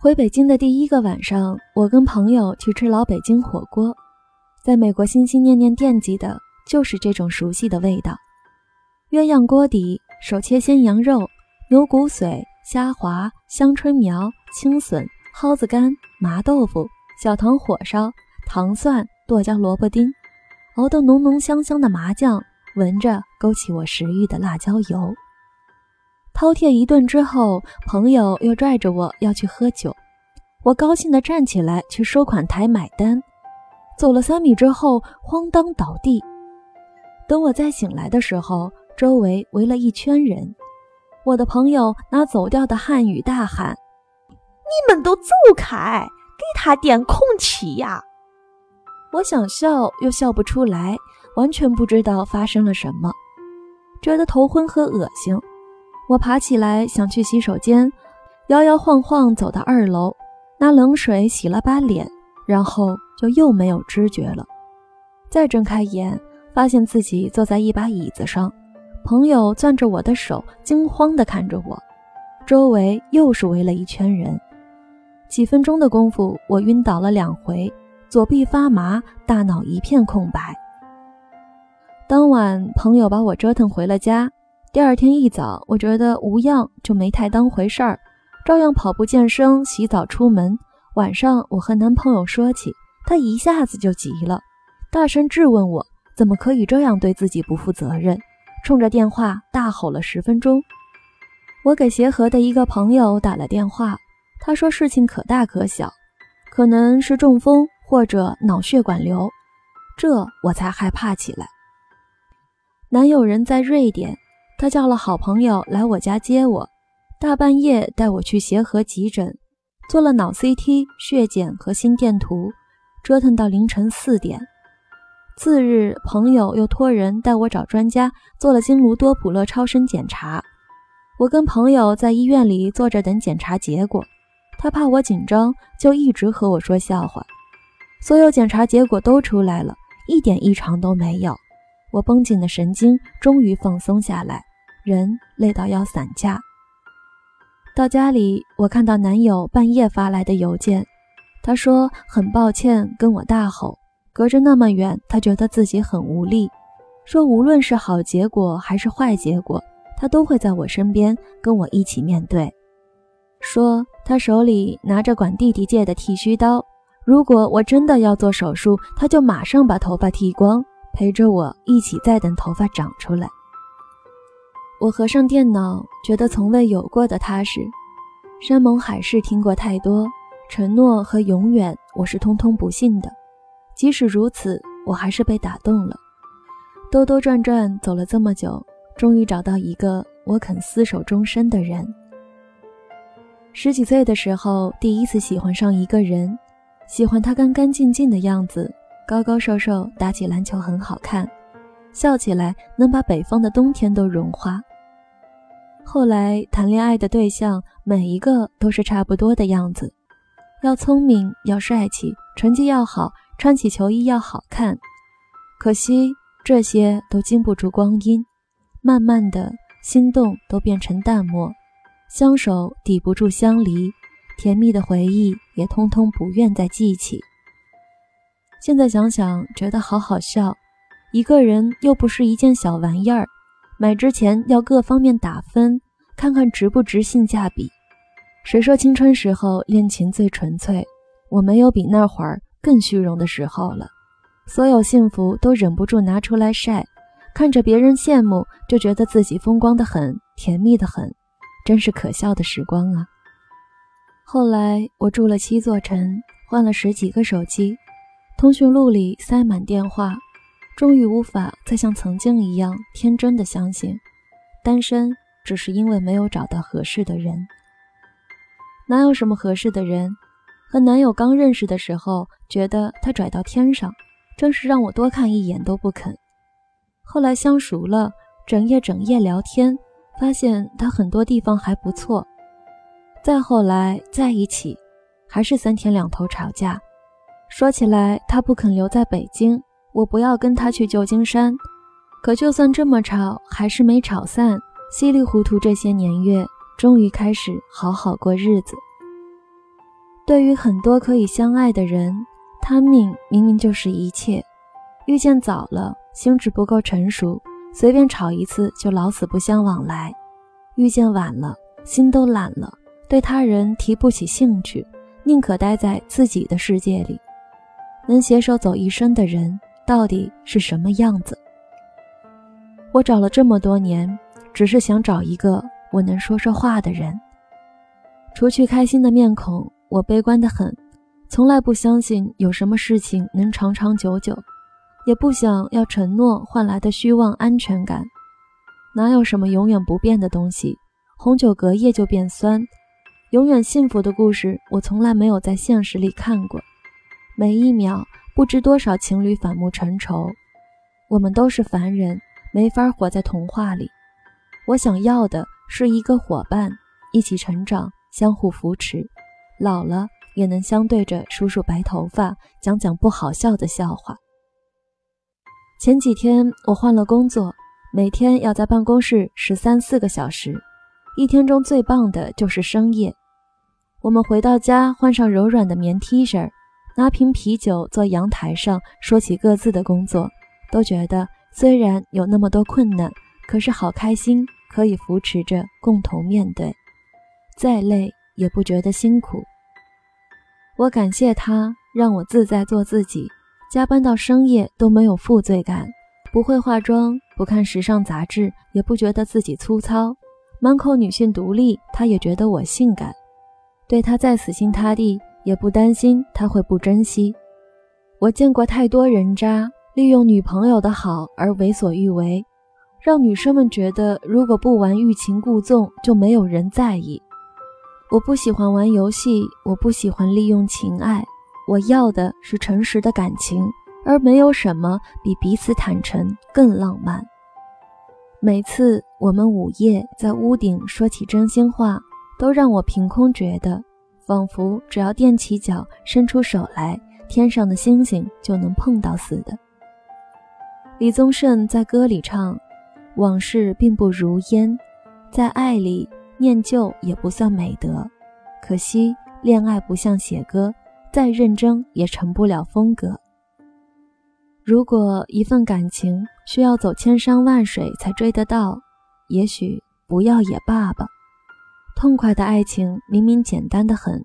回北京的第一个晚上，我跟朋友去吃老北京火锅，在美国心心念念惦记的就是这种熟悉的味道。鸳鸯锅底，手切鲜羊肉、牛骨髓、虾滑、香椿苗、青笋、蒿子干、麻豆腐、小糖火烧、糖蒜、剁椒萝卜丁，熬得浓浓香香的麻酱，闻着勾起我食欲的辣椒油。饕餮一顿之后，朋友又拽着我要去喝酒，我高兴地站起来去收款台买单，走了三米之后慌当倒地。等我再醒来的时候，周围围了一圈人，我的朋友拿走调的汉语大喊：“你们都走开，给他点空气呀！”我想笑又笑不出来，完全不知道发生了什么，觉得头昏和恶心。我爬起来想去洗手间，摇摇晃晃走到二楼，拿冷水洗了把脸，然后就又没有知觉了。再睁开眼，发现自己坐在一把椅子上，朋友攥着我的手，惊慌地看着我，周围又是围了一圈人。几分钟的功夫，我晕倒了两回，左臂发麻，大脑一片空白。当晚，朋友把我折腾回了家。第二天一早，我觉得无恙，就没太当回事儿，照样跑步健身、洗澡出门。晚上，我和男朋友说起，他一下子就急了，大声质问我怎么可以这样对自己不负责任，冲着电话大吼了十分钟。我给协和的一个朋友打了电话，他说事情可大可小，可能是中风或者脑血管瘤，这我才害怕起来。男友人在瑞典。他叫了好朋友来我家接我，大半夜带我去协和急诊，做了脑 CT、血检和心电图，折腾到凌晨四点。次日，朋友又托人带我找专家做了经颅多普勒超声检查。我跟朋友在医院里坐着等检查结果，他怕我紧张，就一直和我说笑话。所有检查结果都出来了，一点异常都没有。我绷紧的神经终于放松下来。人累到要散架。到家里，我看到男友半夜发来的邮件，他说很抱歉跟我大吼，隔着那么远，他觉得自己很无力，说无论是好结果还是坏结果，他都会在我身边跟我一起面对。说他手里拿着管弟弟借的剃须刀，如果我真的要做手术，他就马上把头发剃光，陪着我一起再等头发长出来。我合上电脑，觉得从未有过的踏实。山盟海誓听过太多，承诺和永远我是通通不信的。即使如此，我还是被打动了。兜兜转转走了这么久，终于找到一个我肯厮守终身的人。十几岁的时候，第一次喜欢上一个人，喜欢他干干净净的样子，高高瘦瘦，打起篮球很好看，笑起来能把北方的冬天都融化。后来谈恋爱的对象每一个都是差不多的样子，要聪明，要帅气，成绩要好，穿起球衣要好看。可惜这些都经不住光阴，慢慢的心动都变成淡漠，相守抵不住相离，甜蜜的回忆也通通不愿再记起。现在想想觉得好好笑，一个人又不是一件小玩意儿。买之前要各方面打分，看看值不值性价比。谁说青春时候恋情最纯粹？我没有比那会儿更虚荣的时候了。所有幸福都忍不住拿出来晒，看着别人羡慕，就觉得自己风光的很，甜蜜的很，真是可笑的时光啊！后来我住了七座城，换了十几个手机，通讯录里塞满电话。终于无法再像曾经一样天真的相信，单身只是因为没有找到合适的人。哪有什么合适的人？和男友刚认识的时候，觉得他拽到天上，真是让我多看一眼都不肯。后来相熟了，整夜整夜聊天，发现他很多地方还不错。再后来在一起，还是三天两头吵架。说起来，他不肯留在北京。我不要跟他去旧金山，可就算这么吵，还是没吵散。稀里糊涂这些年月，终于开始好好过日子。对于很多可以相爱的人，他命明明就是一切。遇见早了，心智不够成熟，随便吵一次就老死不相往来；遇见晚了，心都懒了，对他人提不起兴趣，宁可待在自己的世界里。能携手走一生的人，到底是什么样子？我找了这么多年，只是想找一个我能说说话的人。除去开心的面孔，我悲观的很，从来不相信有什么事情能长长久久。也不想要承诺换来的虚妄安全感，哪有什么永远不变的东西？红酒隔夜就变酸，永远幸福的故事我从来没有在现实里看过。每一秒不知多少情侣反目成仇，我们都是凡人，没法活在童话里。我想要的是一个伙伴，一起成长，相互扶持，老了也能相对着梳梳白头发，讲讲不好笑的笑话。前几天我换了工作，每天要在办公室十三四个小时，一天中最棒的就是深夜。我们回到家，换上柔软的棉 T 恤，拿瓶啤酒坐阳台上，说起各自的工作，都觉得虽然有那么多困难，可是好开心，可以扶持着共同面对，再累也不觉得辛苦。我感谢他，让我自在做自己。加班到深夜都没有负罪感，不会化妆，不看时尚杂志，也不觉得自己粗糙，满口女性独立，他也觉得我性感。对他再死心塌地，也不担心他会不珍惜。我见过太多人渣，利用女朋友的好而为所欲为，让女生们觉得如果不玩欲擒故纵，就没有人在意。我不喜欢玩游戏，我不喜欢利用情爱。我要的是诚实的感情，而没有什么比彼此坦诚更浪漫。每次我们午夜在屋顶说起真心话，都让我凭空觉得，仿佛只要踮起脚伸出手来，天上的星星就能碰到似的。李宗盛在歌里唱：“往事并不如烟，在爱里念旧也不算美德。可惜恋爱不像写歌。”再认真也成不了风格。如果一份感情需要走千山万水才追得到，也许不要也罢吧。痛快的爱情明明简单的很，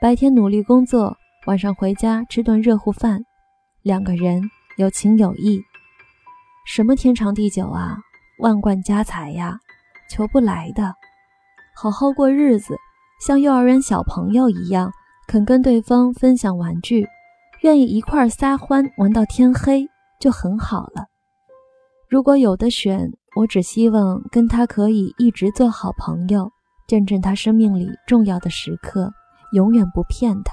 白天努力工作，晚上回家吃顿热乎饭，两个人有情有义，什么天长地久啊，万贯家财呀，求不来的。好好过日子，像幼儿园小朋友一样。肯跟对方分享玩具，愿意一块撒欢玩到天黑，就很好了。如果有的选，我只希望跟他可以一直做好朋友，见证他生命里重要的时刻，永远不骗他。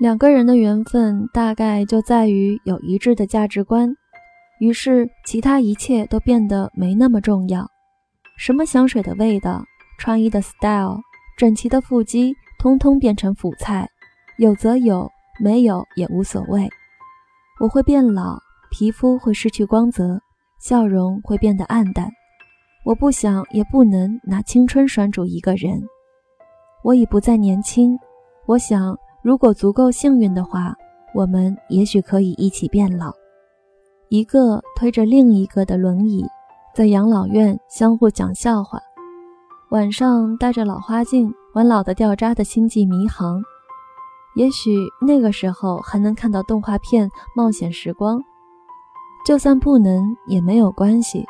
两个人的缘分大概就在于有一致的价值观，于是其他一切都变得没那么重要。什么香水的味道，穿衣的 style，整齐的腹肌。通通变成辅菜，有则有，没有也无所谓。我会变老，皮肤会失去光泽，笑容会变得暗淡。我不想也不能拿青春拴住一个人。我已不再年轻。我想，如果足够幸运的话，我们也许可以一起变老，一个推着另一个的轮椅，在养老院相互讲笑话，晚上戴着老花镜。玩老的掉渣的星际迷航，也许那个时候还能看到动画片《冒险时光》。就算不能也没有关系，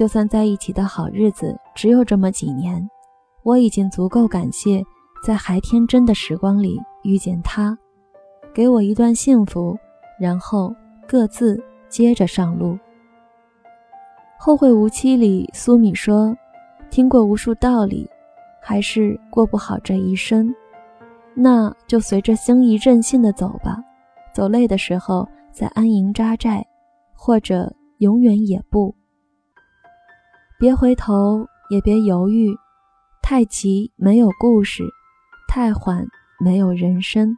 就算在一起的好日子只有这么几年，我已经足够感谢，在还天真的时光里遇见他，给我一段幸福，然后各自接着上路。《后会无期》里，苏米说：“听过无数道理。”还是过不好这一生，那就随着心意任性的走吧。走累的时候再安营扎寨，或者永远也不。别回头，也别犹豫。太急没有故事，太缓没有人生。